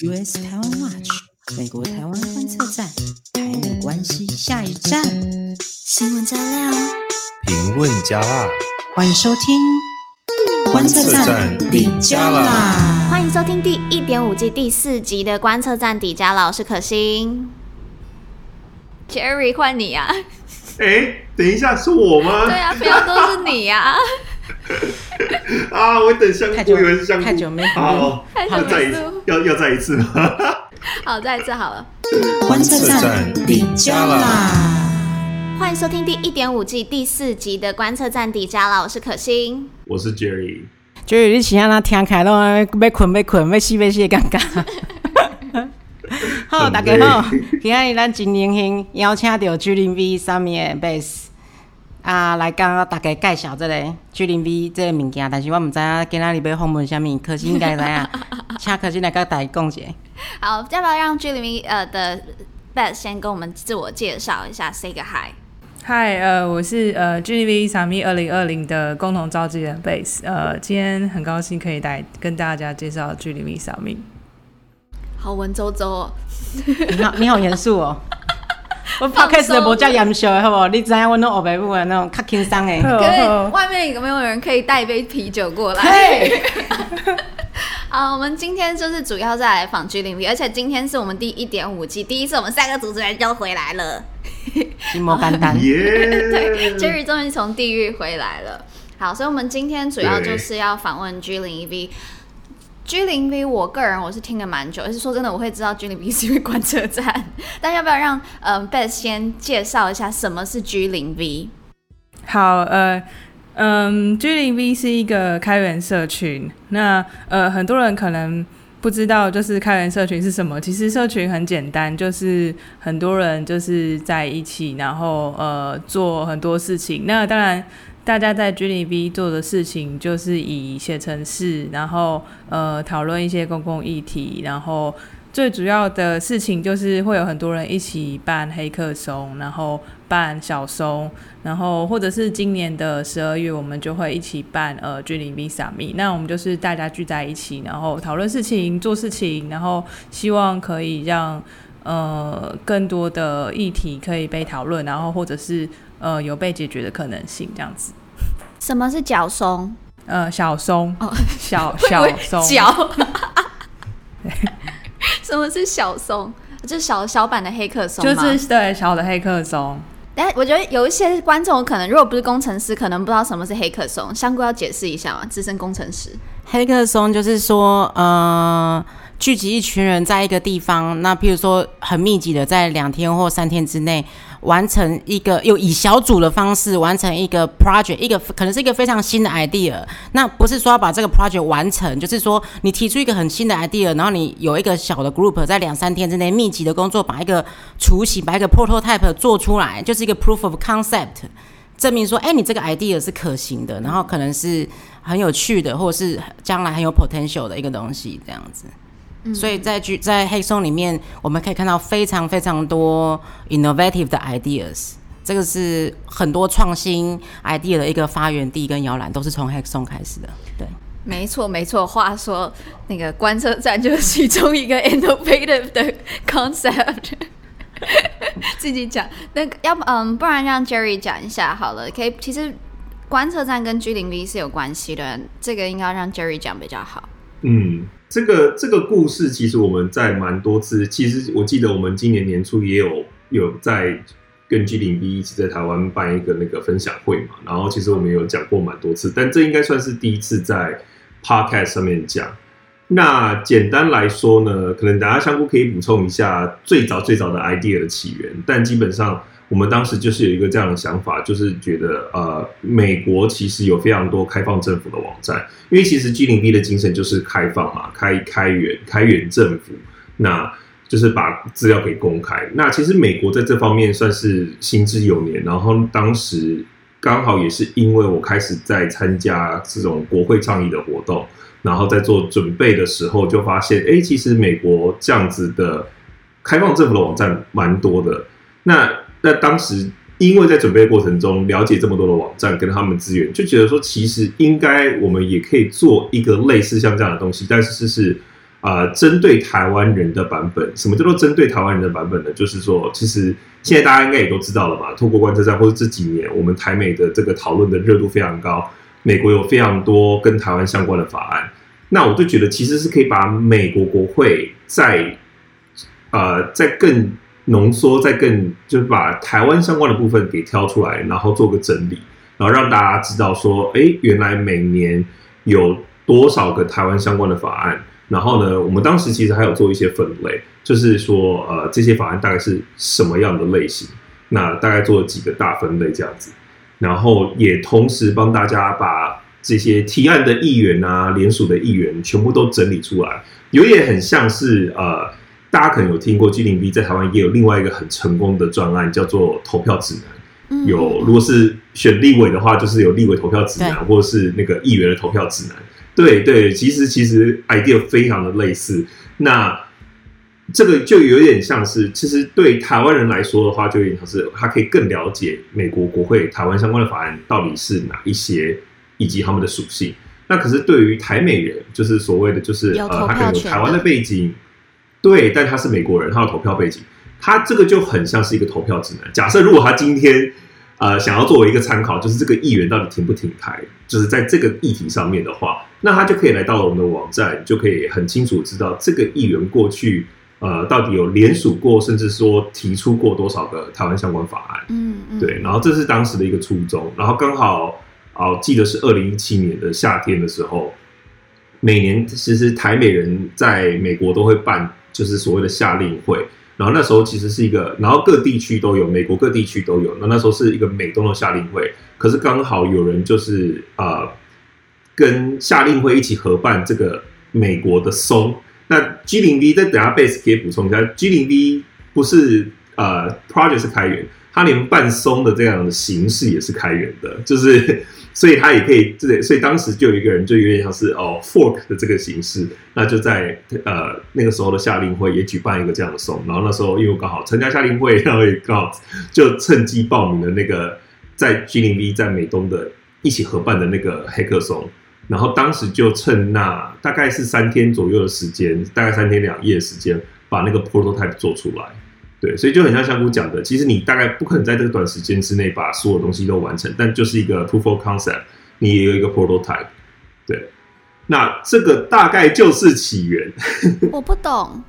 US 台湾 Watch，美国台湾观测站，台美关系下一站。新闻加料，评论加辣，欢迎收听观测站底加啦！欢迎收听第一点五季第四集的观测站底加啦，我是可心。Jerry，换你啊！哎，等一下，是我吗？对啊，不要都是你呀、啊！啊，我等香菇，我以为是香菇。太久没好，要再一次，要要再一次吗？好，再一次好了。观测站底加啦！欢迎收听第一点五季第四集的观测站底加啦！我是可心，我是 Jerry。Jerry，你想让他听开了，要困要困，要死要死的尴尬。好，大家好，今日咱真荣幸邀请到 G0V 上面的 Bass 啊，来跟大家介绍这个 G 零 V 这个物件，但是我唔知影今仔日要访问什么，可心应该知影，请可心来跟大家讲一下。好，要不要让 G 零 V 呃的 Bass 先跟我们自我介绍一下，say 个 hi。嗨，呃，我是呃 G0V 撒米二零二零的共同召集人 Base，呃，今天很高兴可以来跟大家介绍 G0V 撒米。好文绉绉哦，你好，你好严肃哦。我 podcast 的无遮严肃的，好不好？你知影我那欧北部的那种较轻松的。可以，外面有没有人可以带一杯啤酒过来？好，我们今天就是主要在来访 G0V，而且今天是我们第一点五季第一次，我们三个主持人就回来了。莫简单，对，Jerry 终于从地狱回来了。好，所以我们今天主要就是要访问 G0V。我个人我是听了蛮久，而是说真的，我会知道 G0V 是因为观测站。但要不要让呃 Bass 先介绍一下什么是 G0V？好，呃，嗯，G0V 是一个开源社群。那呃，很多人可能不知道，就是开源社群是什么。其实社群很简单，就是很多人就是在一起，然后呃做很多事情。那当然。大家在 G0V 做的事情就是以写程式，然后呃讨论一些公共议题，然后最主要的事情就是会有很多人一起办黑客松，然后办小松，然后或者是今年的十二月我们就会一起办呃 G0V Summit，那我们就是大家聚在一起，然后讨论事情、做事情，然后希望可以让呃更多的议题可以被讨论，然后或者是。呃，有被解决的可能性，这样子。什么是脚松？呃，小松哦，小 小松。脚。什么是小松？就是小小版的黑客松就是对小的黑客松。但我觉得有一些观众可能如果不是工程师，可能不知道什么是黑客松。香菇要解释一下吗？资深工程师。黑客松就是说，呃。聚集一群人在一个地方，那譬如说很密集的，在两天或三天之内完成一个，又以小组的方式完成一个 project，一个可能是一个非常新的 idea。那不是说要把这个 project 完成，就是说你提出一个很新的 idea，然后你有一个小的 group 在两三天之内密集的工作，把一个雏形，把一个 prototype 做出来，就是一个 proof of concept，证明说，哎，你这个 idea 是可行的，然后可能是很有趣的，或者是将来很有 potential 的一个东西，这样子。所以在剧在黑松里面，我们可以看到非常非常多 innovative 的 ideas，这个是很多创新 idea 的一个发源地跟摇篮，都是从黑松开始的。对，没错没错。话说那个观测站就是其中一个 innovative 的 concept，自己讲。那个要不嗯，不然让 Jerry 讲一下好了。可以，其实观测站跟 G 零 V 是有关系的，这个应该让 Jerry 讲比较好。嗯。这个这个故事其实我们在蛮多次，其实我记得我们今年年初也有有在跟 G0B 一起在台湾办一个那个分享会嘛，然后其实我们有讲过蛮多次，但这应该算是第一次在 Podcast 上面讲。那简单来说呢，可能大家香菇可以补充一下最早最早的 idea 的起源，但基本上。我们当时就是有一个这样的想法，就是觉得呃，美国其实有非常多开放政府的网站，因为其实 G0V 的精神就是开放嘛，开开源开源政府，那就是把资料给公开。那其实美国在这方面算是行之有年，然后当时刚好也是因为我开始在参加这种国会倡议的活动，然后在做准备的时候，就发现，哎，其实美国这样子的开放政府的网站蛮多的，那。那当时，因为在准备过程中了解这么多的网站跟他们资源，就觉得说，其实应该我们也可以做一个类似像这样的东西，但是是呃，针对台湾人的版本，什么叫做针对台湾人的版本呢？就是说，其实现在大家应该也都知道了嘛，透过观测站或者这几年，我们台美的这个讨论的热度非常高，美国有非常多跟台湾相关的法案，那我就觉得其实是可以把美国国会在呃在更浓缩，再更就是把台湾相关的部分给挑出来，然后做个整理，然后让大家知道说，哎，原来每年有多少个台湾相关的法案。然后呢，我们当时其实还有做一些分类，就是说，呃，这些法案大概是什么样的类型？那大概做了几个大分类这样子，然后也同时帮大家把这些提案的议员啊、联署的议员全部都整理出来，有点很像是呃，大家可能有听过 G 零 B 在台湾也有另外一个很成功的专案，叫做投票指南。有，如果是选立委的话，就是有立委投票指南，或者是那个议员的投票指南。对对，其实其实 idea 非常的类似，那这个就有点像是，其实对台湾人来说的话，就有点像是他可以更了解美国国会台湾相关的法案到底是哪一些，以及他们的属性。那可是对于台美人，就是所谓的就是呃，他可能有台湾的背景，对，但他是美国人，他有投票背景，他这个就很像是一个投票指南。假设如果他今天。呃，想要作为一个参考，就是这个议员到底挺不挺台，就是在这个议题上面的话，那他就可以来到我们的网站，就可以很清楚知道这个议员过去呃到底有联署过，甚至说提出过多少个台湾相关法案。嗯嗯，对，然后这是当时的一个初衷，然后刚好哦，记得是二零一七年的夏天的时候，每年其实台美人在美国都会办，就是所谓的夏令会。然后那时候其实是一个，然后各地区都有，美国各地区都有。那那时候是一个美东的夏令会，可是刚好有人就是呃，跟夏令会一起合办这个美国的松。那 G0V 再等下 Base 可以补充一下，G0V 不是呃 Project 是开源，它连办松的这样的形式也是开源的，就是。所以他也可以，这所以当时就有一个人，就有点像是哦 fork 的这个形式，那就在呃那个时候的夏令会也举办一个这样的松，然后那时候因为刚好参加夏令会，然后也刚好就趁机报名了那个在 G0V 在美东的一起合办的那个黑客松，然后当时就趁那大概是三天左右的时间，大概三天两夜的时间，把那个 prototype 做出来。对，所以就很像香菇讲的，其实你大概不可能在这个短时间之内把所有东西都完成，但就是一个 proof of concept，你也有一个 prototype。对，那这个大概就是起源。我不懂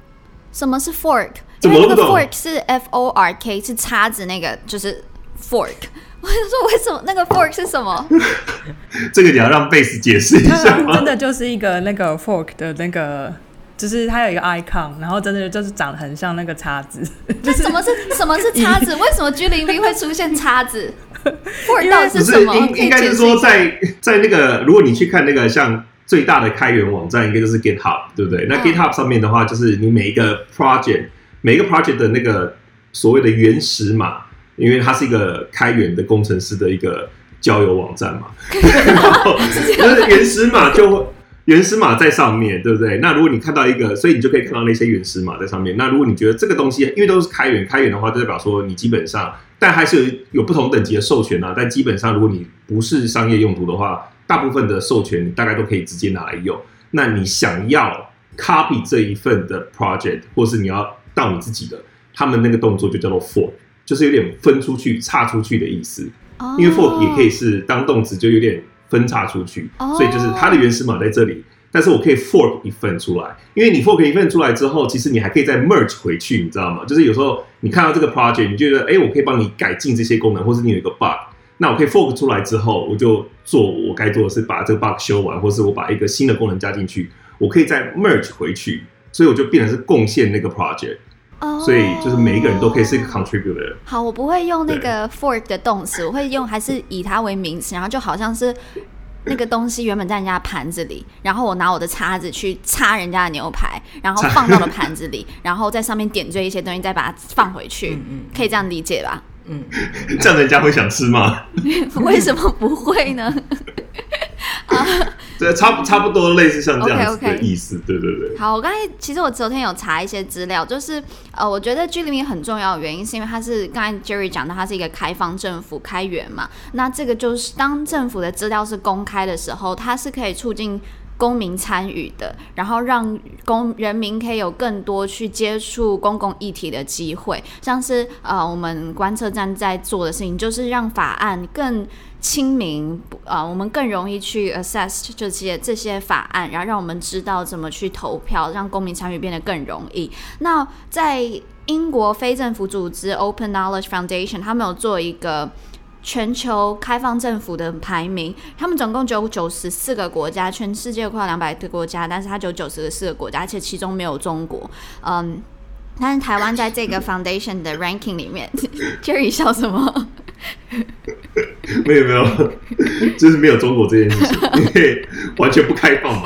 什么是 fork，因为那个 fork 是 F O R K，是叉子那个，就是 fork。我就说为什么那个 fork 是什么？这个你要让贝斯解释一下吗？真的就是一个那个 fork 的那个。就是它有一个 icon，然后真的就是长得很像那个叉子。那什么是什么是 叉子？为什么 G0V 会出现叉子？Fork 到底是什么？应应该是说在在那个，如果你去看那个像最大的开源网站，应该就是 GitHub，对不对？那 GitHub 上面的话，就是你每一个 project 每一个 project 的那个所谓的原始码，因为它是一个开源的工程师的一个交友网站嘛，然后就是原始码就会。原始码在上面对不对？那如果你看到一个，所以你就可以看到那些原始码在上面。那如果你觉得这个东西，因为都是开源，开源的话，就代表说你基本上，但还是有有不同等级的授权啊。但基本上，如果你不是商业用途的话，大部分的授权你大概都可以直接拿来用。那你想要 copy 这一份的 project，或是你要到你自己的，他们那个动作就叫做 fork，就是有点分出去、岔出去的意思。因为 fork 也可以是当动词，就有点。分叉出去，所以就是它的原始码在这里，但是我可以 fork 一份出来，因为你 fork 一份出来之后，其实你还可以再 merge 回去，你知道吗？就是有时候你看到这个 project，你觉得哎，我可以帮你改进这些功能，或是你有一个 bug，那我可以 fork 出来之后，我就做我该做的是把这个 bug 修完，或是我把一个新的功能加进去，我可以再 merge 回去，所以我就变成是贡献那个 project。所以就是每一个人都可以是一个 contributor。好，我不会用那个 fork 的动词，我会用还是以它为名词，然后就好像是那个东西原本在人家盘子里，然后我拿我的叉子去插人家的牛排，然后放到了盘子里，然后在上面点缀一些东西，再把它放回去，可以这样理解吧？嗯，这样人家会想吃吗？为什么不会呢？啊，对，差差不多类似像这样子的意思，okay, okay. 对对对。好，我刚才其实我昨天有查一些资料，就是呃，我觉得居里面很重要的原因是因为它是刚才 Jerry 讲的，它是一个开放政府开源嘛。那这个就是当政府的资料是公开的时候，它是可以促进公民参与的，然后让公人民可以有更多去接触公共议题的机会。像是呃，我们观测站在做的事情，就是让法案更亲民，呃，我们更容易去 assess 这些这些法案，然后让我们知道怎么去投票，让公民参与变得更容易。那在英国非政府组织 Open Knowledge Foundation，他们有做一个。全球开放政府的排名，他们总共只有九十四个国家，全世界快要两百个国家，但是它只有九十四个国家，而且其中没有中国。嗯，但是台湾在这个 foundation 的 ranking 里面，Jerry 笑什么？没 有没有，就是没有中国这件事情，因为完全不开放嘛。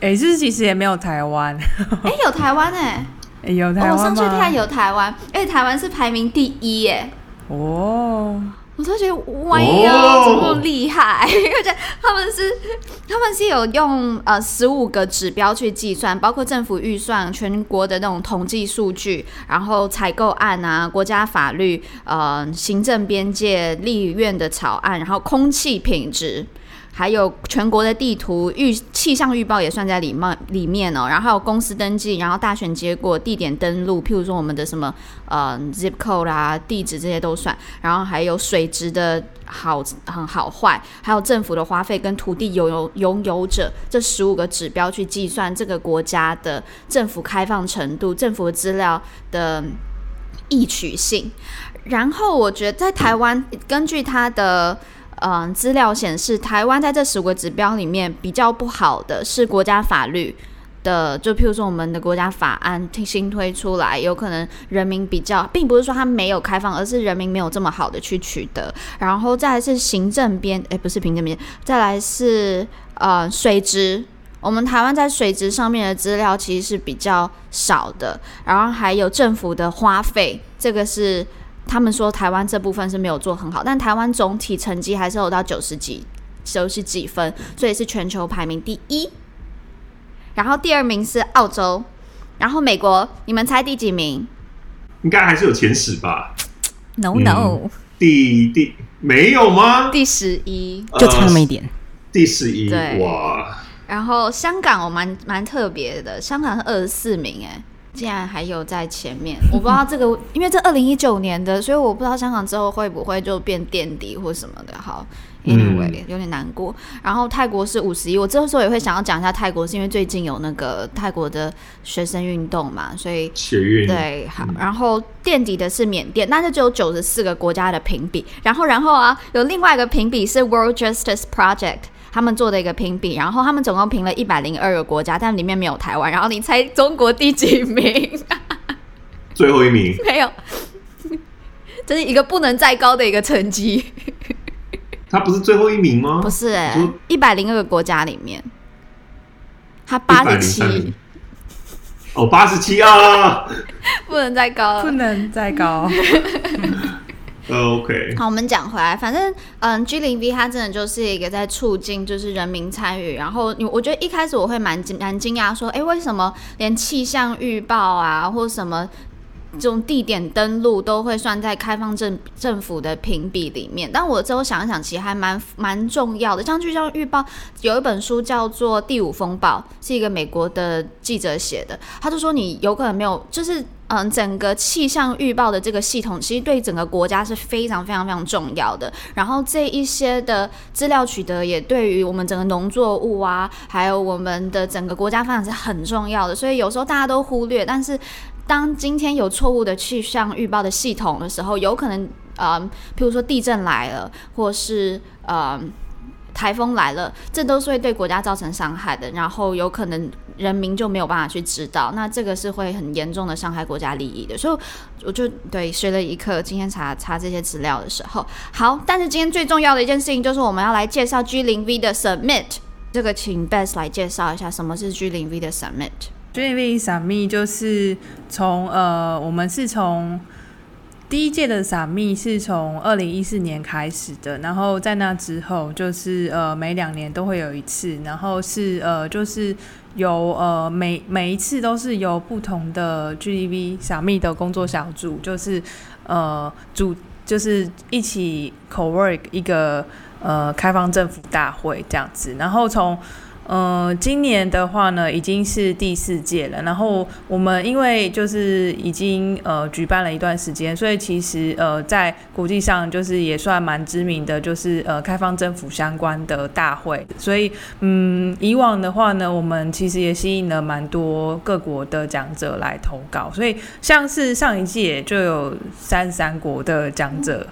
哎、欸，就是其实也没有台湾。哎、欸，有台湾哎、欸，有台湾、哦、我上去看有台湾，哎，台湾是排名第一耶。哦，我都觉得哇哟，这么厉害？而且他们是他们是有用呃十五个指标去计算，包括政府预算、全国的那种统计数据，然后采购案啊、国家法律、呃行政边界、立院的草案，然后空气品质。还有全国的地图预气象预报也算在里面里面哦，然后还有公司登记，然后大选结果地点登录，譬如说我们的什么呃 zip code 啦、啊、地址这些都算，然后还有水质的好很好坏，还有政府的花费跟土地拥有拥有者这十五个指标去计算这个国家的政府开放程度、政府的资料的易取性。然后我觉得在台湾，根据它的。嗯资料显示，台湾在这十五个指标里面比较不好的是国家法律的，就譬如说我们的国家法案新推出来，有可能人民比较，并不是说它没有开放，而是人民没有这么好的去取得。然后再来是行政边，诶，不是行政边，再来是呃水质，我们台湾在水质上面的资料其实是比较少的。然后还有政府的花费，这个是。他们说台湾这部分是没有做很好，但台湾总体成绩还是有到九十几、九十几分，所以是全球排名第一。然后第二名是澳洲，然后美国，你们猜第几名？应该还是有前十吧？No No，嗯、第第没有吗？第十一，就差那么一点。呃、第十一，对哇！然后香港我蛮蛮特别的，香港是二十四名，哎。竟然还有在前面，我不知道这个，因为这二零一九年的，所以我不知道香港之后会不会就变垫底或什么的。好，Anyway，有点难过。然后泰国是五十一，我这时候也会想要讲一下泰国，是因为最近有那个泰国的学生运动嘛，所以学运对好。然后垫底的是缅甸，那就只有九十四个国家的评比。然后，然后啊，有另外一个评比是 World Justice Project。他们做的一个评比，然后他们总共评了一百零二个国家，但里面没有台湾。然后你猜中国第几名？最后一名。没有，这是一个不能再高的一个成绩。他不是最后一名吗？不是一百零二个国家里面，他八十七。哦，八十七啊！不能再高，不能再高。OK，好，我们讲回来，反正嗯，G 零 V 它真的就是一个在促进就是人民参与，然后你我觉得一开始我会蛮惊蛮惊讶说，哎，为什么连气象预报啊或什么这种地点登录都会算在开放政政府的评比里面？但我之后想一想，其实还蛮蛮重要的。像气象预报有一本书叫做《第五风暴》，是一个美国的记者写的，他就说你有可能没有就是。嗯，整个气象预报的这个系统，其实对整个国家是非常非常非常重要的。然后这一些的资料取得，也对于我们整个农作物啊，还有我们的整个国家发展是很重要的。所以有时候大家都忽略，但是当今天有错误的气象预报的系统的时候，有可能，嗯，譬如说地震来了，或是嗯。台风来了，这都是会对国家造成伤害的，然后有可能人民就没有办法去知道，那这个是会很严重的伤害国家利益的。所以我就对学了一课，今天查查这些资料的时候，好，但是今天最重要的一件事情就是我们要来介绍 G 零 V 的 Submit，这个请 Best 来介绍一下什么是 G 零 V 的 Submit。G 零 V Submit 就是从呃，我们是从。第一届的 Submit 是从二零一四年开始的，然后在那之后就是呃每两年都会有一次，然后是呃就是由呃每每一次都是由不同的 GDV Submit 的工作小组，就是呃组就是一起 co work 一个呃开放政府大会这样子，然后从。呃，今年的话呢，已经是第四届了。然后我们因为就是已经呃举办了一段时间，所以其实呃在国际上就是也算蛮知名的，就是呃开放政府相关的大会。所以嗯，以往的话呢，我们其实也吸引了蛮多各国的讲者来投稿。所以像是上一届就有三十三国的讲者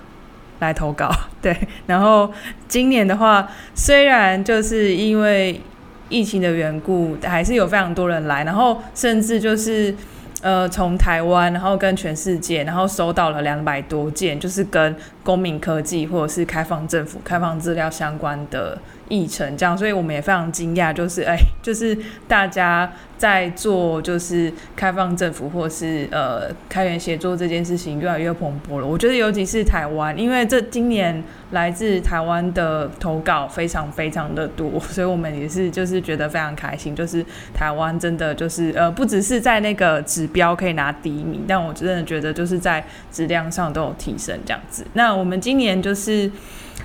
来投稿，对。然后今年的话，虽然就是因为疫情的缘故，还是有非常多人来，然后甚至就是，呃，从台湾，然后跟全世界，然后收到了两百多件，就是跟公民科技或者是开放政府、开放资料相关的。议程这样，所以我们也非常惊讶，就是哎，就是大家在做就是开放政府或是呃开源协作这件事情越来越蓬勃了。我觉得尤其是台湾，因为这今年来自台湾的投稿非常非常的多，所以我们也是就是觉得非常开心，就是台湾真的就是呃不只是在那个指标可以拿第一名，但我真的觉得就是在质量上都有提升这样子。那我们今年就是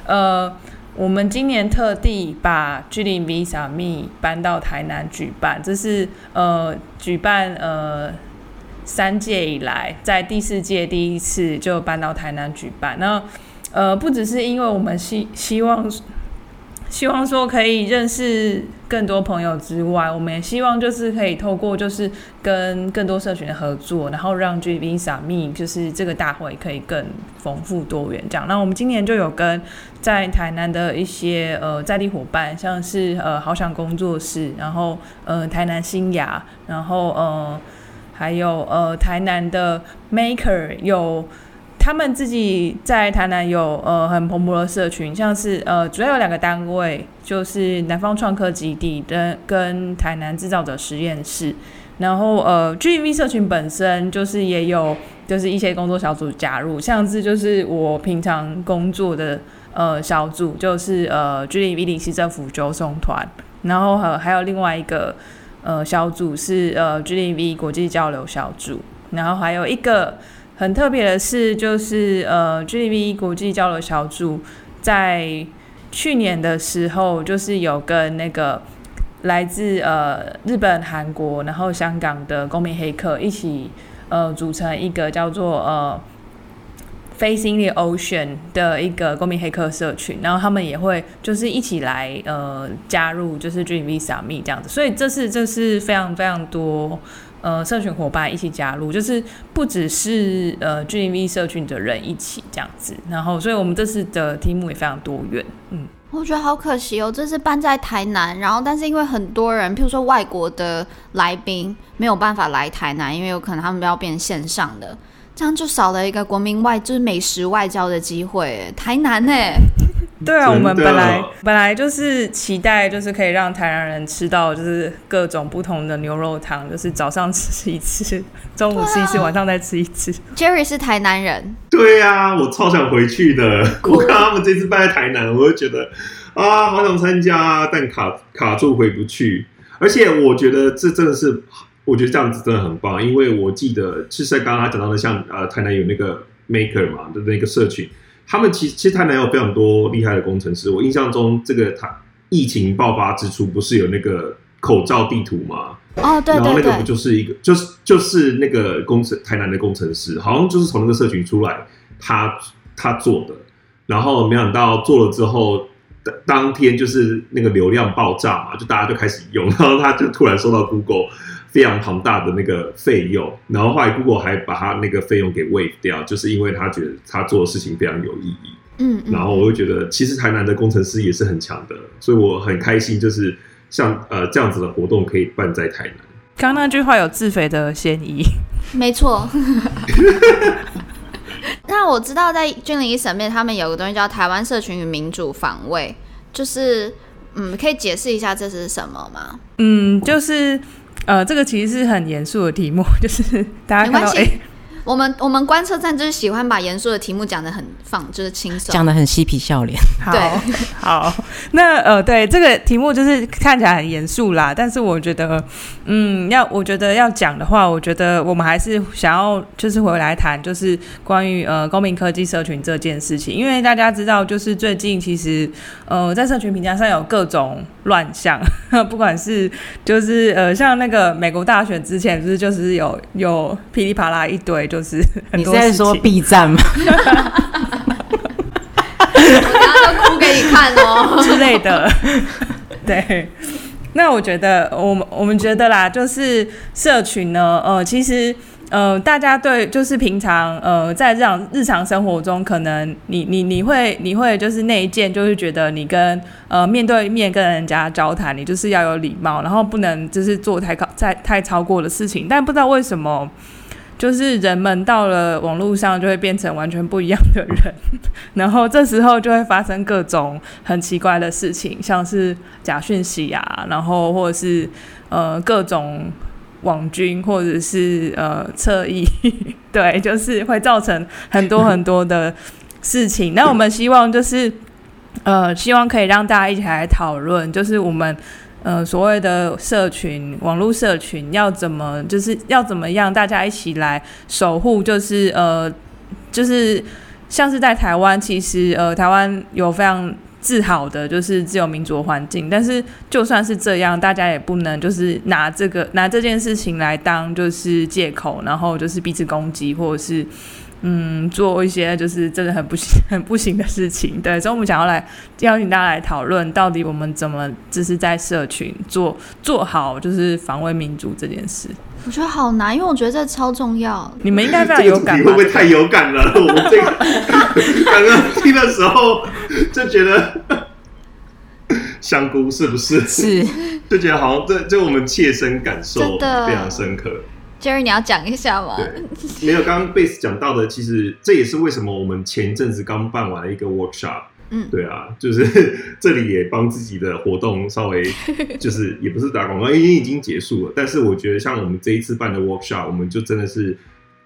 呃。我们今年特地把 G0V Summit 搬到台南举办，这是呃举办呃三届以来，在第四届第一次就搬到台南举办。那呃不只是因为我们希希望。希望说可以认识更多朋友之外，我们也希望就是可以透过就是跟更多社群的合作，然后让 GVSME 就是这个大会可以更丰富多元这样。那我们今年就有跟在台南的一些呃在地伙伴，像是呃好想工作室，然后呃台南新雅，然后呃还有呃台南的 Maker 有。他们自己在台南有呃很蓬勃的社群，像是呃主要有两个单位，就是南方创客基地跟跟台南制造者实验室。然后呃 G0V 社群本身就是也有就是一些工作小组加入，像是就是我平常工作的呃小组，就是呃 G0V 林溪政府九松团，然后还还有另外一个呃小组是呃 G0V 国际交流小组，然后还有一个。很特别的是，就是呃，G D V 国际交流小组在去年的时候，就是有跟那个来自呃日本、韩国，然后香港的公民黑客一起呃组成一个叫做呃 Facing the Ocean 的一个公民黑客社群，然后他们也会就是一起来呃加入，就是 G0V Summit 这样子，所以这是这是非常非常多。呃，社群伙伴一起加入，就是不只是呃 G0V 社群的人一起这样子，然后，所以我们这次的题目也非常多元。嗯，我觉得好可惜哦，这次搬在台南，然后但是因为很多人，譬如说外国的来宾没有办法来台南，因为有可能他们要变线上的，这样就少了一个国民外就是美食外交的机会。台南呢？对啊，我们本来本来就是期待，就是可以让台南人吃到，就是各种不同的牛肉汤，就是早上吃一次，中午吃一次，啊、晚上再吃一次。Jerry 是台南人，对呀、啊，我超想回去的。我看他们这次办在台南，我就觉得啊，好想参加，但卡卡住回不去。而且我觉得这真的是，我觉得这样子真的很棒，因为我记得，其实刚刚他讲到的，像呃，台南有那个 Maker 嘛的那个社群。他们其实其实台南有非常多厉害的工程师。我印象中，这个他疫情爆发之初，不是有那个口罩地图吗？哦，对对对。然后那个不就是一个，就是就是那个工程台南的工程师，好像就是从那个社群出来，他他做的。然后没想到做了之后，当天就是那个流量爆炸嘛，就大家就开始用，然后他就突然收到 Google。非常庞大的那个费用，然后后来 Google 还把他那个费用给 waive 掉，就是因为他觉得他做的事情非常有意义。嗯，嗯，然后我会觉得，其实台南的工程师也是很强的，所以我很开心，就是像呃这样子的活动可以办在台南。刚刚那句话有自肥的嫌疑，没错。那我知道在 G0V Summit 他们有个东西叫台湾社群与民主防卫，就是嗯，可以解释一下这是什么吗？嗯，就是。呃，这个其实是很严肃的题目，就是大家看到哎，我们我们观测站就是喜欢把严肃的题目讲的很放，就是轻松，讲的很嬉皮笑脸。好对，好，那呃，对这个题目就是看起来很严肃啦，但是我觉得，嗯，要我觉得要讲的话，我觉得我们还是想要就是回来谈，就是关于呃公民科技社群这件事情，因为大家知道，就是最近其实呃在社群评价上有各种乱象，不管是就是呃像那个美国大选之前，不是就是有有噼里啪啦一堆，就是很多你是在说 B 站吗？我等下就哭给你看哦 之类的。对，那我觉得我们我们觉得啦，就是社群呢，呃，其实呃，大家对就是平常呃，在这样日常生活中，可能你你你会你会就是那一件，就是觉得你跟呃面对面跟人家交谈，你就是要有礼貌，然后不能就是做太高太太超过的事情，但不知道为什么。就是人们到了网络上就会变成完全不一样的人，然后这时候就会发生各种很奇怪的事情，像是假讯息啊，然后或者是呃各种网军或者是呃侧翼，对，就是会造成很多很多的事情。那我们希望就是呃希望可以让大家一起来讨论，就是我们。呃，所谓的社群、网络社群要怎么，就是要怎么样，大家一起来守护，就是呃，就是像是在台湾，其实呃，台湾有非常自豪的，就是自由民主环境。但是就算是这样，大家也不能就是拿这个拿这件事情来当就是借口，然后就是彼此攻击，或者是。嗯，做一些就是真的很不行、很不行的事情，对，所以我们想要来邀请大家来讨论，到底我们怎么就是在社群做做好，就是防卫民主这件事。我觉得好难，因为我觉得这超重要。你们应该非常有感，会不会太有感了？我们这个刚刚听的时候就觉得 香菇是不是？是，就觉得好像这就我们切身感受非常深刻。Jerry，你要讲一下吗？对，没有。刚刚 Base 讲到的，其实这也是为什么我们前一阵子刚办完了一个 workshop。嗯，对啊，就是这里也帮自己的活动稍微，就是也不是打广告，因为已经结束了。但是我觉得，像我们这一次办的 workshop，我们就真的是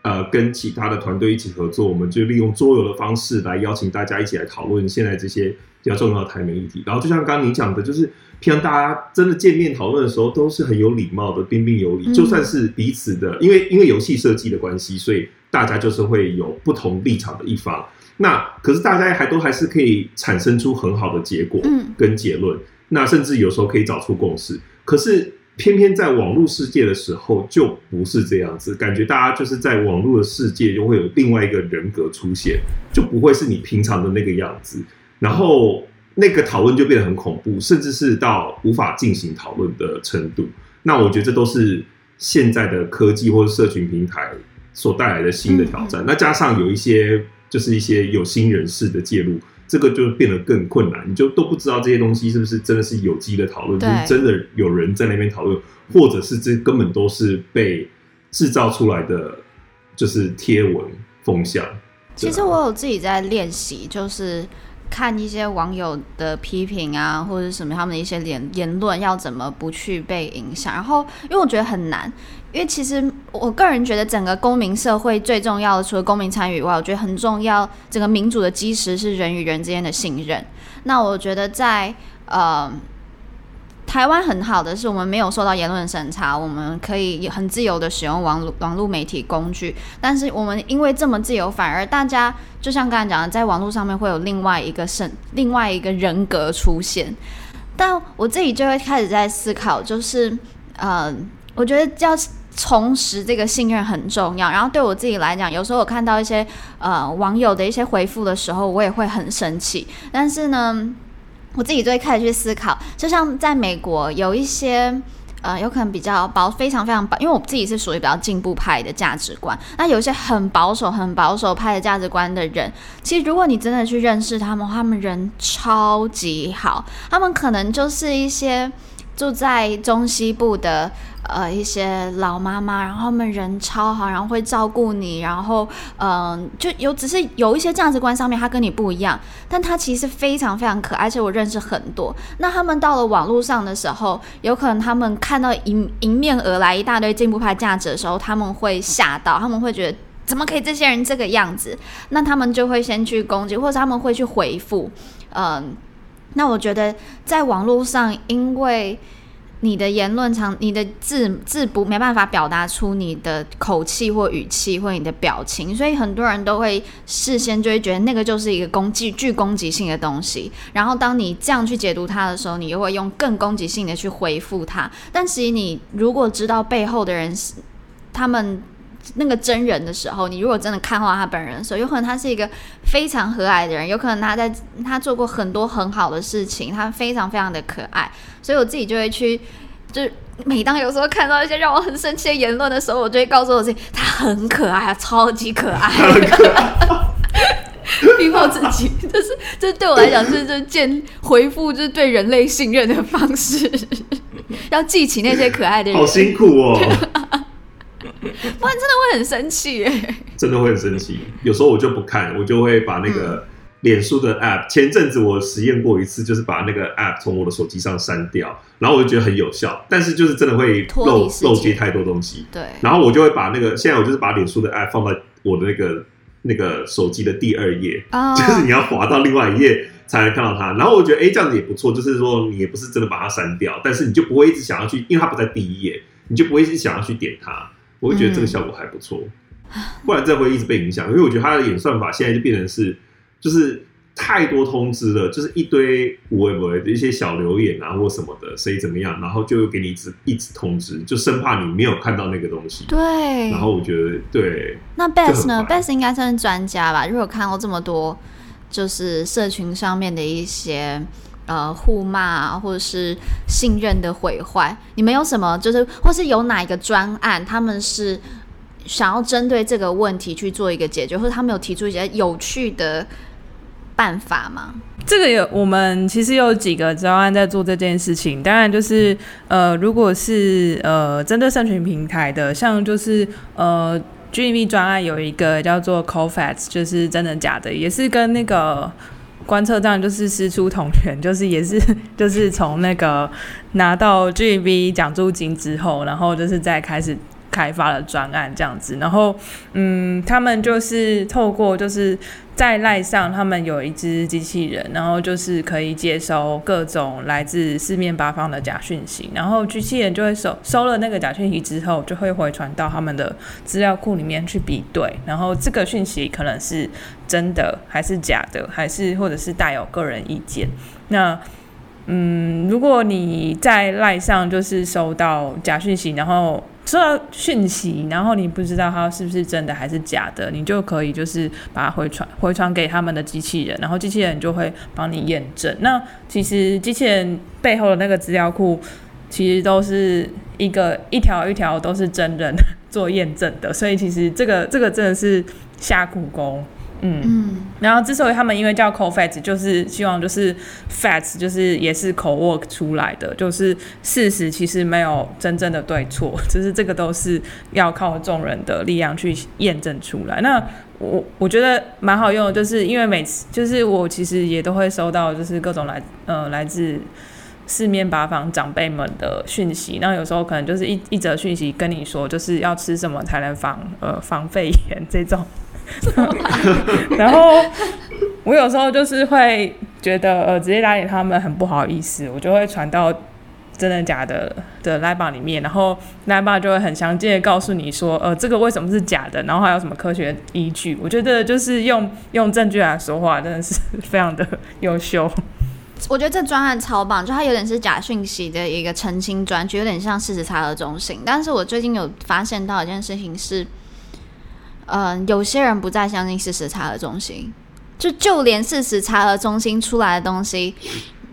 呃跟其他的团队一起合作，我们就利用桌游的方式来邀请大家一起来讨论现在这些比较重要的台媒议题。然后就像刚刚你讲的，就是。平常大家真的见面讨论的时候，都是很有礼貌的，彬彬有礼。就算是彼此的，因为因为游戏设计的关系，所以大家就是会有不同立场的一方。那可是大家还都还是可以产生出很好的结果，跟结论。那甚至有时候可以找出共识。可是偏偏在网络世界的时候，就不是这样子。感觉大家就是在网络的世界，就会有另外一个人格出现，就不会是你平常的那个样子。然后。那个讨论就变得很恐怖，甚至是到无法进行讨论的程度。那我觉得这都是现在的科技或者社群平台所带来的新的挑战。那加上有一些就是一些有心人士的介入，这个就变得更困难。你就都不知道这些东西是不是真的是有机的讨论，就是真的有人在那边讨论，或者是这根本都是被制造出来的，就是贴文风向。其实我有自己在练习，就是。看一些网友的批评啊，或者什么他们的一些言言论，要怎么不去被影响？然后，因为我觉得很难，因为其实我个人觉得，整个公民社会最重要的，除了公民参与以外，我觉得很重要，整个民主的基石是人与人之间的信任。那我觉得在呃。台湾很好的是我们没有受到言论审查，我们可以很自由的使用网络网络媒体工具。但是我们因为这么自由，反而大家就像刚才讲的，在网络上面会有另外一个身另外一个人格出现。但我自己就会开始在思考，就是呃，我觉得要重拾这个信任很重要。然后对我自己来讲，有时候我看到一些呃网友的一些回复的时候，我也会很生气。但是呢。我自己就会开始去思考，就像在美国有一些，呃，有可能比较保，非常非常保，因为我自己是属于比较进步派的价值观。那有一些很保守、很保守派的价值观的人，其实如果你真的去认识他们，他们人超级好，他们可能就是一些住在中西部的。呃，一些老妈妈，然后他们人超好，然后会照顾你，然后嗯、就有只是有一些价值观上面他跟你不一样，但他其实非常非常可爱，而且我认识很多。那他们到了网络上的时候，有可能他们看到迎迎面而来一大堆进步派价值的时候，他们会吓到，他们会觉得怎么可以这些人这个样子？那他们就会先去攻击，或者他们会去回复。嗯，那我觉得在网络上，因为你的言论常，你的字字不没办法表达出你的口气或语气或你的表情，所以很多人都会事先就会觉得那个就是一个攻击具攻击性的东西。然后当你这样去解读它的时候，你又会用更攻击性的去回复它。但其实你如果知道背后的人是他们那个真人的时候，你如果真的看到他本人的时候，有可能他是一个非常和蔼的人，有可能他在他做过很多很好的事情，他非常非常的可爱。所以我自己就会去，就是每当有时候看到一些让我很生气的言论的时候，我就会告诉我自己，他很可爱，超级可爱，逼迫自己，就是这对我来讲是这见回复，就是对人类信任的方式，要记起那些可爱的人，好辛苦哦，不然真的会很生气耶，真的会很生气。有时候我就不看，我就会把那个。嗯脸书的 App，前阵子我实验过一次，就是把那个 App 从我的手机上删掉，然后我就觉得很有效，但是就是真的会漏漏接太多东西。对，然后我就会把那个，现在我就是把脸书的 App 放在我的那个那个手机的第二页，oh. 就是你要滑到另外一页才能看到它。然后我觉得，哎，这样子也不错，就是说你也不是真的把它删掉，但是你就不会一直想要去，因为它不在第一页，你就不会一直想要去点它。我会觉得这个效果还不错，嗯、不然这会一直被影响，因为我觉得它的演算法现在就变成是。就是太多通知了，就是一堆无谓无谓的一些小留言啊，或什么的，谁怎么样，然后就给你一直一直通知，就生怕你没有看到那个东西。对。然后我觉得，对。那 Beth 呢？Beth 应该算是专家吧？如果看过这么多，就是社群上面的一些呃互骂啊，或者是信任的毁坏，你们有什么？就是或是有哪一个专案，他们是想要针对这个问题去做一个解决，或者他们有提出一些有趣的。办法吗？这个有，我们其实有几个专案在做这件事情。当然，就是呃，如果是呃针对社群平台的，像就是呃 GDB 专案有一个叫做 Co-Facts，就是真的假的，也是跟那个观测站就是师出同源，就是也是 就是从那个拿到 GB 奖助金之后，然后就是再开始。开发了专案这样子，然后嗯，他们就是透过就是在赖上，他们有一只机器人，然后就是可以接收各种来自四面八方的假讯息，然后机器人就会收收了那个假讯息之后，就会回传到他们的资料库里面去比对，然后这个讯息可能是真的还是假的，还是或者是带有个人意见。那嗯，如果你在赖上就是收到假讯息，然后收到讯息，然后你不知道它是不是真的还是假的，你就可以就是把它回传回传给他们的机器人，然后机器人就会帮你验证。那其实机器人背后的那个资料库，其实都是一个一条一条都是真人做验证的，所以其实这个这个真的是下苦功。嗯，嗯，然后之所以他们因为叫 Co-Facts，就是希望就是 Facts 就是也是 Co-Work 出来的，就是事实其实没有真正的对错，就是这个都是要靠众人的力量去验证出来。那我我觉得蛮好用的，就是因为每次就是我其实也都会收到就是各种来呃来自四面八方长辈们的讯息，那有时候可能就是一一则讯息跟你说就是要吃什么才能防呃防肺炎这种。然后我有时候就是会觉得呃直接打给他们很不好意思，我就会传到真的假的的 LINE 里面，然后 LINE 就会很详尽的告诉你说呃这个为什么是假的，然后还有什么科学依据。我觉得就是用用证据来说话，真的是非常的优秀。我觉得这专案超棒，就它有点是假讯息的一个澄清专区，有点像事实查核中心。但是我最近有发现到一件事情是。嗯、有些人不再相信事实查核中心，就就连事实查核中心出来的东西，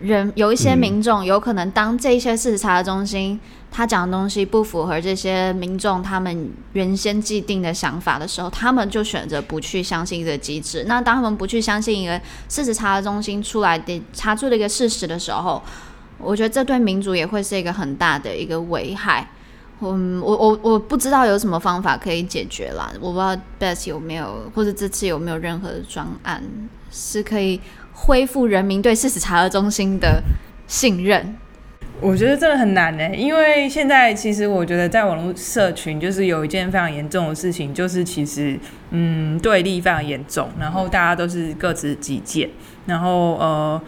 人有一些民众有可能当这些事实查核中心他讲的东西不符合这些民众他们原先既定的想法的时候，他们就选择不去相信这个机制。那当他们不去相信一个事实查核中心出来的查出了一个事实的时候，我觉得这对民主也会是一个很大的一个危害。嗯，我我我不知道有什么方法可以解决啦。我不知道 best 有没有，或者这次有没有任何的专案是可以恢复人民对事实查核中心的信任。我觉得真的很难呢，因为现在其实我觉得在网络社群就是有一件非常严重的事情，就是其实嗯对立非常严重，然后大家都是各执己见，然后呃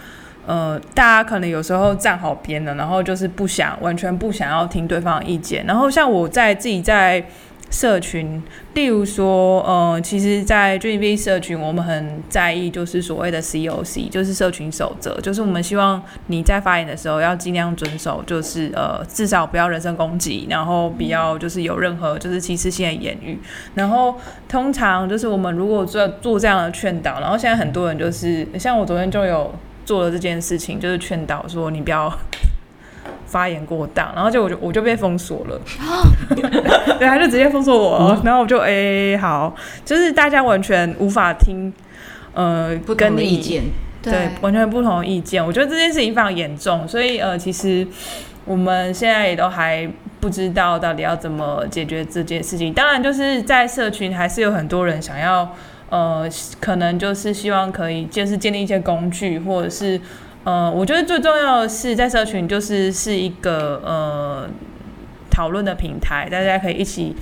呃大家可能有时候站好边了，然后就是不想完全不想要听对方的意见，然后像我在自己在。社群，例如说，呃，其实，在 g v 社群，我们很在意，就是所谓的 COC，就是社群守则，就是我们希望你在发言的时候要尽量遵守，就是呃，至少不要人身攻击，然后不要就是有任何就是歧视性的言语，然后通常就是我们如果做做这样的劝导，然后现在很多人就是像我昨天就有做了这件事情，就是劝导说你不要。发言过当，然后就我就我就被封锁了，对，他就直接封锁我，嗯、然后我就哎、欸、好，就是大家完全无法听，呃，不跟你意见，对，对，完全不同的意见。我觉得这件事情非常严重，所以呃，其实我们现在也都还不知道到底要怎么解决这件事情。当然，就是在社群还是有很多人想要，呃，可能就是希望可以就是建立一些工具，或者是。呃，我觉得最重要的是在社群，就是是一个呃讨论的平台，大家可以一起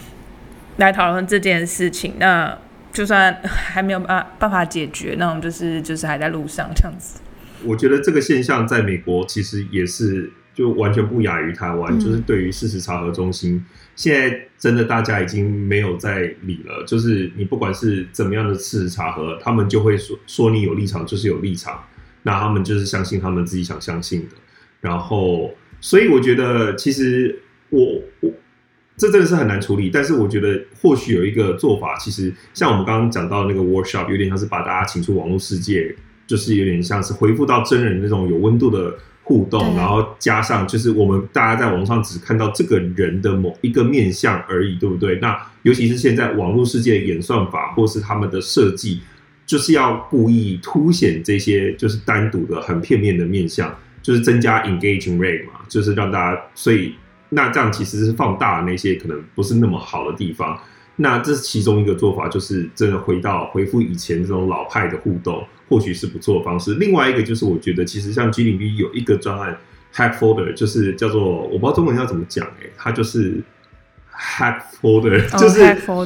来讨论这件事情。那就算还没有办办法解决，那我们就是就是还在路上这样子。我觉得这个现象在美国其实也是就完全不亚于台湾，嗯、就是对于事实查核中心，现在真的大家已经没有在理了。就是你不管是怎么样的事实查核，他们就会说说你有立场就是有立场。那他们就是相信他们自己想相信的，然后，所以我觉得其实我我这真的是很难处理，但是我觉得或许有一个做法，其实像我们刚刚讲到那个 workshop，有点像是把大家请出网络世界，就是有点像是恢复到真人那种有温度的互动，然后加上就是我们大家在网上只看到这个人的某一个面相而已，对不对？那尤其是现在网络世界的演算法或是他们的设计。就是要故意凸显这些，就是单独的很片面的面相，就是增加 engaging rate 嘛，就是让大家，所以那这样其实是放大那些可能不是那么好的地方。那这是其中一个做法，就是真的回到回复以前这种老派的互动，或许是不错的方式。另外一个就是我觉得，其实像 G0V 有一个专案 hack folder，就是叫做我不知道中文要怎么讲诶、欸，它就是 hack folder，、oh, 就是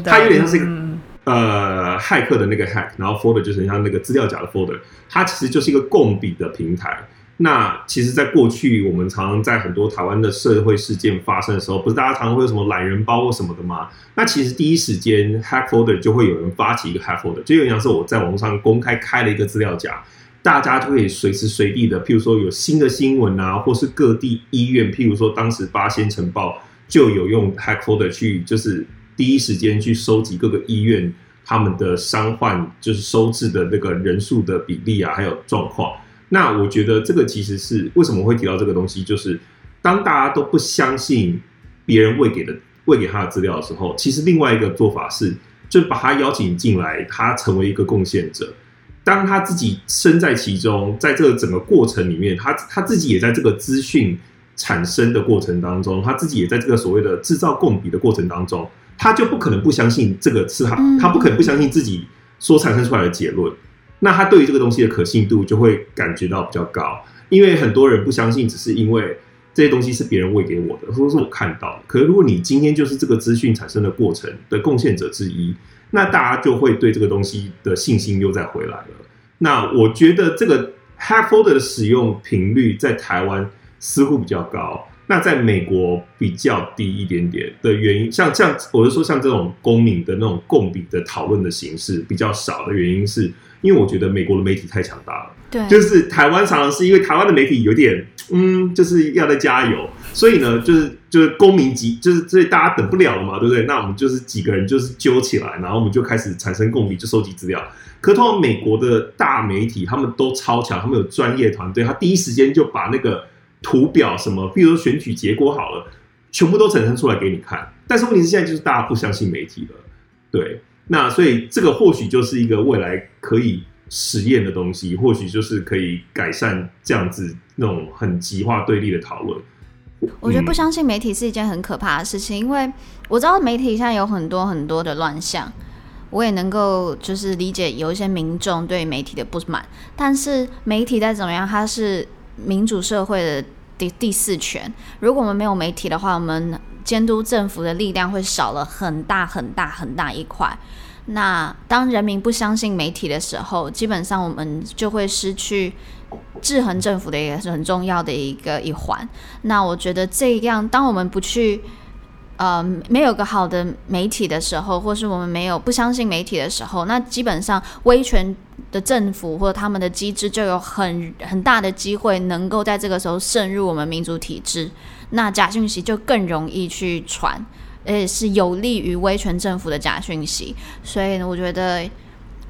它有点像是一个。嗯呃，骇客的那个 hack，然后 folder 就是像那个资料夹的 folder，它其实就是一个共笔的平台。那其实，在过去，我们常常在很多台湾的社会事件发生的时候，不是大家常常会有什么懒人包或什么的吗？那其实第一时间 hack folder 就会有人发起一个 hack folder，就有点像是我在网上公开开了一个资料夹，大家就可以随时随地的，譬如说有新的新闻啊，或是各地医院，譬如说当时八仙尘爆就有用 hack folder 去就是。第一时间去收集各个医院他们的伤患，就是收治的那个人数的比例啊，还有状况。那我觉得这个其实是为什么会提到这个东西，就是当大家都不相信别人喂给的喂给他的资料的时候，其实另外一个做法是，就把他邀请进来，他成为一个贡献者。当他自己身在其中，在这个整个过程里面，他他自己也在这个资讯产生的过程当中，他自己也在这个所谓的制造共比的过程当中。他就不可能不相信这个是他，他不可能不相信自己所产生出来的结论。那他对于这个东西的可信度就会感觉到比较高，因为很多人不相信，只是因为这些东西是别人喂给我的，或者是我看到。可是如果你今天就是这个资讯产生的过程的贡献者之一，那大家就会对这个东西的信心又再回来了。那我觉得这个 hack folder 的使用频率在台湾似乎比较高。那在美国比较低一点点的原因，像像我是说，像这种公民的那种共比的讨论的形式比较少的原因，是因为我觉得美国的媒体太强大了。对，就是台湾常常是因为台湾的媒体有点，嗯，就是要在加油，所以呢，就是就是公民集，就是所以大家等不了了嘛，对不对？那我们就是几个人就是揪起来，然后我们就开始产生共鸣，就收集资料。可通常美国的大媒体他们都超强，他们有专业团队，他第一时间就把那个。图表什么，比如说选举结果好了，全部都呈现出来给你看。但是问题是现在就是大家不相信媒体了，对。那所以这个或许就是一个未来可以实验的东西，或许就是可以改善这样子那种很极化对立的讨论。我觉得不相信媒体是一件很可怕的事情，因为我知道媒体现在有很多很多的乱象，我也能够就是理解有一些民众对媒体的不满，但是媒体再怎么样，它是民主社会的第第四权。如果我们没有媒体的话，我们监督政府的力量会少了很大很大很大一块。那当人民不相信媒体的时候，基本上我们就会失去制衡政府的一个很重要的一个一环。那我觉得这样，当我们不去。呃，没有个好的媒体的时候，或是我们没有不相信媒体的时候，那基本上威权的政府或他们的机制就有很很大的机会能够在这个时候渗入我们民主体制，那假讯息就更容易去传，而且是有利于威权政府的假讯息，所以呢，我觉得。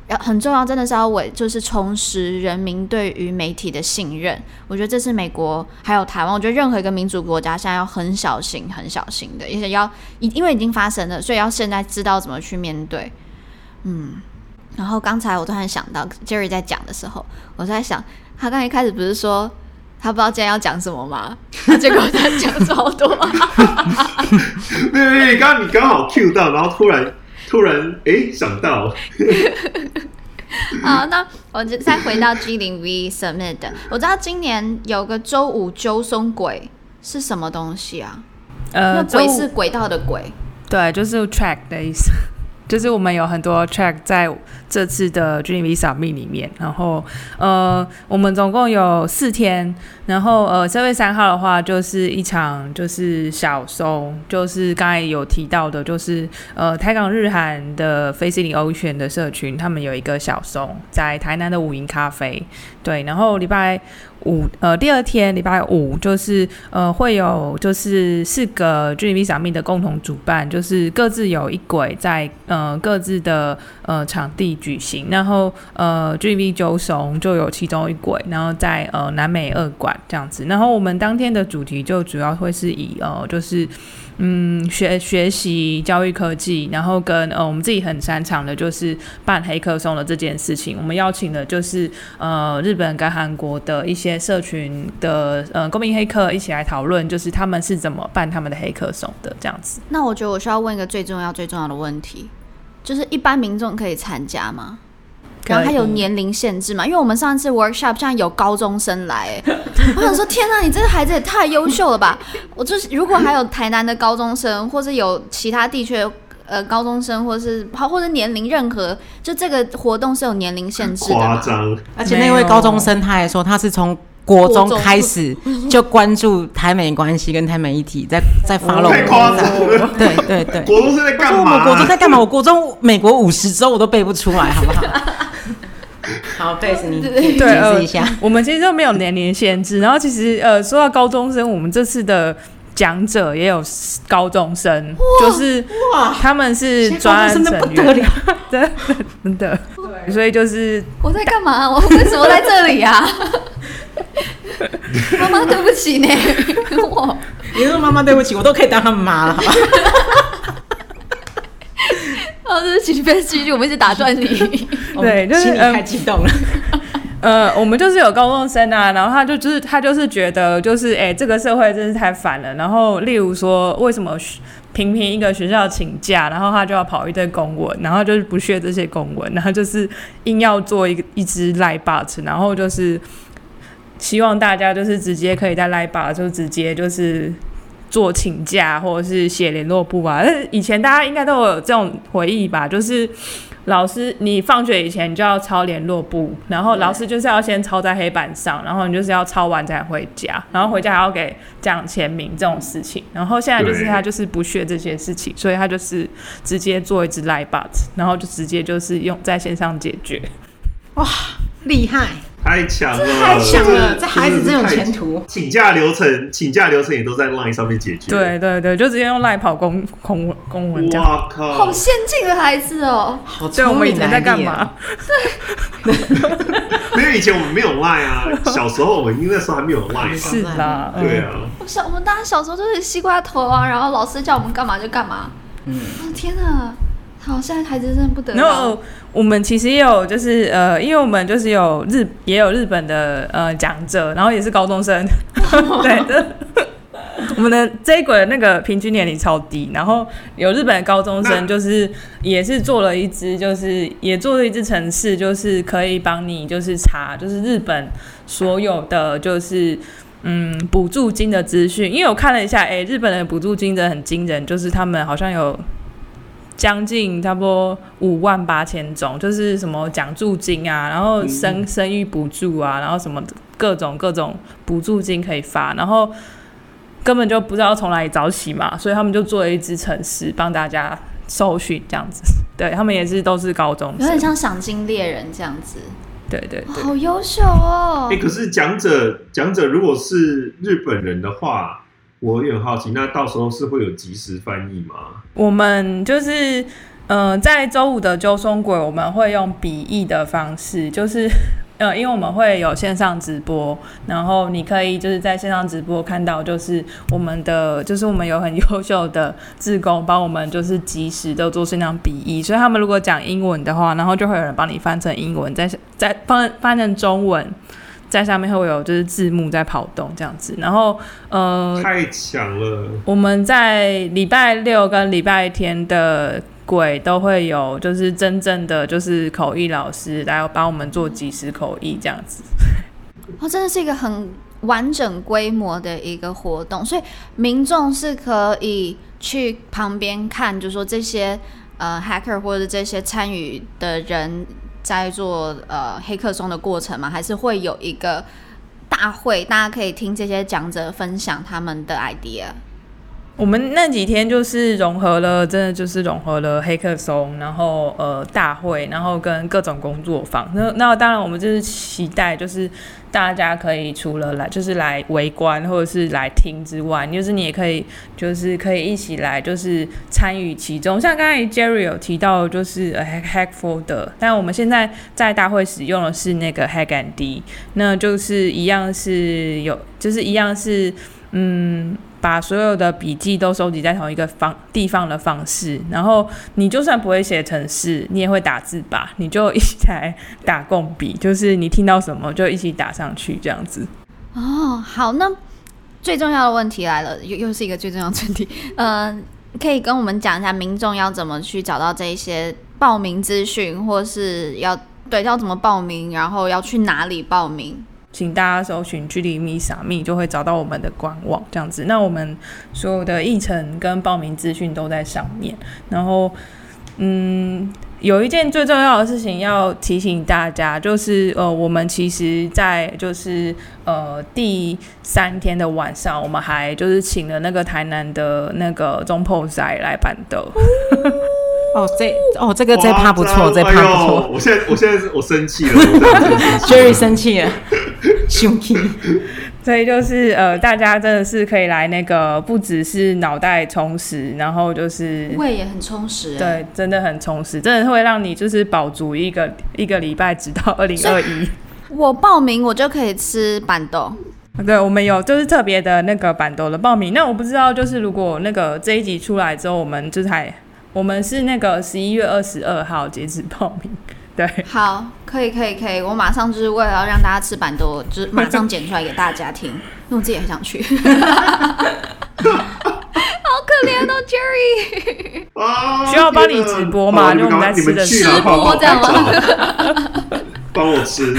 要很重要，真的是要为就是重拾人民对于媒体的信任。我觉得这是美国还有台湾，我觉得任何一个民主国家现在要很小心、很小心的，而且要因为已经发生了，所以要现在知道怎么去面对。嗯，然后刚才我突然想到 Jerry 在讲的时候，我在想他刚才一开始不是说他不知道今天要讲什么吗？结果他讲超多。对刚刚你刚好 cue 到，然后突然。突然，哎，想到，好，那我就再回到 G 零 V Summit。我知道今年有个周五揪松鬼是什么东西啊？呃，轨是轨道的轨，对，就是 track 的意思。就是我们有很多 track 在这次的 G0V Summit 里面，然后呃，我们总共有四天，然后呃，三月三号的话就是一场就是小松，就是刚才有提到的，就是呃台港日韩的 Facing Ocean 的社群，他们有一个小松在台南的五营咖啡，对，然后礼拜。五呃，第二天礼拜五就是呃，会有就是四个 G0V Summit 的共同主办，就是各自有一轨在呃各自的呃场地举行，然后呃 G0V 揪松就有其中一轨，然后在呃南美二馆这样子，然后我们当天的主题就主要会是以呃就是。嗯，学学习教育科技，然后跟呃我们自己很擅长的就是办黑客松的这件事情。我们邀请的就是呃日本跟韩国的一些社群的呃公民黑客一起来讨论，就是他们是怎么办他们的黑客松的这样子。那我觉得我需要问一个最重要最重要的问题，就是一般民众可以参加吗？然后还有年龄限制嘛？因为我们上一次 workshop 像有高中生来，我想说天哪，你这个孩子也太优秀了吧！我就是如果还有台南的高中生，或者有其他地区的呃高中生，或者是或者年龄任何，就这个活动是有年龄限制的。夸张！而且那位高中生他还说他是从国中开始 就关注台美关系跟台美议题，在在 follow。太夸张了！对对对，国中是在干嘛？我国中在干嘛？我国中美国五十周我都背不出来，好不好？好，对，你解释一下。呃、我们其实就没有年龄限制。然后，其实呃，说到高中生，我们这次的讲者也有高中生，就是哇，他们是专案成员，真的真的。对，所以就是我在干嘛？我为什么在这里啊？妈妈，对不起呢。我，你说妈妈对不起，我都可以当他妈了，好吧？哦，对不起，别继续，我们一直打断你。对，就是太激动了。呃，我们就是有高中生啊，然后他就就是他就是觉得就是哎，这个社会真是太烦了。然后例如说，为什么频频一个学校请假，然后他就要跑一堆公文，然后就是不屑这些公文，然后就是硬要做一个一支 Line Bot，然后就是希望大家就是直接可以在 libr 就直接就是。做请假或者是写联络簿啊，以前大家应该都有这种回忆吧？就是老师，你放学以前你就要抄联络簿，然后老师就是要先抄在黑板上，然后你就是要抄完才回家，然后回家还要给讲签名这种事情。然后现在就是他就是不屑这些事情，所以他就是直接做一支 Line Bot，然后就直接就是用在线上解决。哇，厉害！太强了，太强了！这孩子真有前途。请假流程，请假流程也都在 LINE 上面解决。对对对，就直接用 LINE 跑公公文公文。哇靠！好先进的孩子哦，好聪明。我们以前在干嘛？对，因为以前我们没有 LINE 啊。小时候我们因为那时候还没有 LINE。是的，对啊。我小我们大家小时候就是西瓜头啊，然后老师叫我们干嘛就干嘛。嗯，天哪！好，现在孩子真的不得了。我们其实也有，就是呃，因为我们就是有日也有日本的呃讲者，然后也是高中生，对的。我们的这一轨的那个平均年龄超低，然后有日本的高中生，就是也是做了一支，就是也做了一支城市，就是可以帮你就是查，就是日本所有的就是。嗯补助金的资讯，因为我看了一下，哎，日本的补助金真的很惊人，就是他们好像有将近差不多五万八千种，就是什么奖助金啊，然后生生育补助啊，然后什么各种各种补助金可以发，然后根本就不知道从哪里找起嘛，所以他们就做了一支城市帮大家搜寻这样子，对他们也是都是高中生，有点像赏金猎人这样子。对对对，好优秀哦！哎、欸，可是讲者讲者如果是日本人的话，我也很好奇，那到时候是会有即时翻译吗？我们就是，呃，在周五的揪松鬼，我们会用笔译的方式，就是。呃，因为我们会有线上直播，然后你可以就是在线上直播看到，就是我们的，就是我们有很 优秀的志工帮我们，就是及时的做线上笔译，所以他们如果讲英文的话，然后就会有人帮你翻成英文，再再翻翻成中文，在上面会有就是字幕在跑动这样子，然后呃，太强了，我们在礼拜六跟礼拜天的。鬼都会有，就是真正的就是口译老师来帮我们做即时口译这样子。哦，真的是一个很完整规模的一个活动，所以民众是可以去旁边看，就是说这些呃 hacker 或者这些参与的人在做呃黑客松的过程吗？还是会有一个大会，大家可以听这些讲者分享他们的 idea？我们那几天就是融合了，真的就是融合了黑客松，然后呃大会，然后跟各种工作坊。那那当然，我们就是期待，就是大家可以除了来就是来围观或者是来听之外，就是你也可以就是可以一起来就是参与其中。像刚才 Jerry 有提到就是 Hack Folder，但我们现在在大会使用的是那个 HackMD，那就是一样是有就是一样是嗯。把所有的笔记都收集在同一个方地方的方式，然后你就算不会写程式，你也会打字吧？你就一起来打共笔，就是你听到什么就一起打上去，这样子。哦，好，那最重要的问题来了，又又是一个最重要的问题。呃，可以跟我们讲一下民众要怎么去找到这一些报名资讯，或是要对要怎么报名，然后要去哪里报名？请大家搜寻 Julimi Summit 就会找到我们的官网，这样子。那我们所有的议程跟报名资讯都在上面。然后，嗯，有一件最重要的事情要提醒大家，就是呃，我们其实，在就是呃第三天的晚上，我们还就是请了那个台南的那个中破仔来办的。哦，这哦，这个这趴不错，这趴不错。我现在我现在我生气了，Jerry 生气了，生气。所以就是呃，大家真的是可以来那个，不只是脑袋充实，然后就是胃也很充实。对，真的很充实，真的会让你就是饱足一个一个礼拜，直到二零二一。我报名我就可以吃板豆。对，我们有就是特别的那个板豆的报名。那我不知道，就是如果那个这一集出来之后，我们就是还。我们是那个十一月二十二号截止报名，对。好，可以，可以，可以。我马上就是为了要让大家吃板豆，就是马上剪出来给大家听，因为我自己很想去。好可怜哦，Jerry。啊，需要帮你直播吗？就我们在吃的直播这样吗？帮我吃。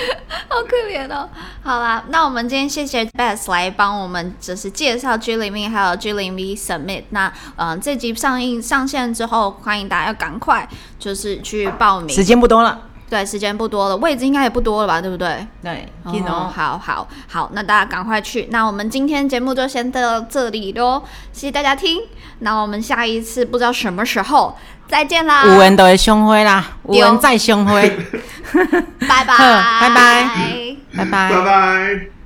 好可怜哦！好啦，那我们今天谢谢 Beth 来帮我们，就是介绍 G 零 V 还有 G 零 V Submit。那嗯、呃，这集上映上线之后，欢迎大家要赶快就是去报名，时间不多了。对，时间不多了，位置应该也不多了吧？对不对？对，哦，好好好，那大家赶快去。那我们今天节目就先到这里喽，谢谢大家听。那我们下一次不知道什么时候再见啦！有缘就会相会啦，有缘再相会。拜拜，拜拜，拜拜，拜拜。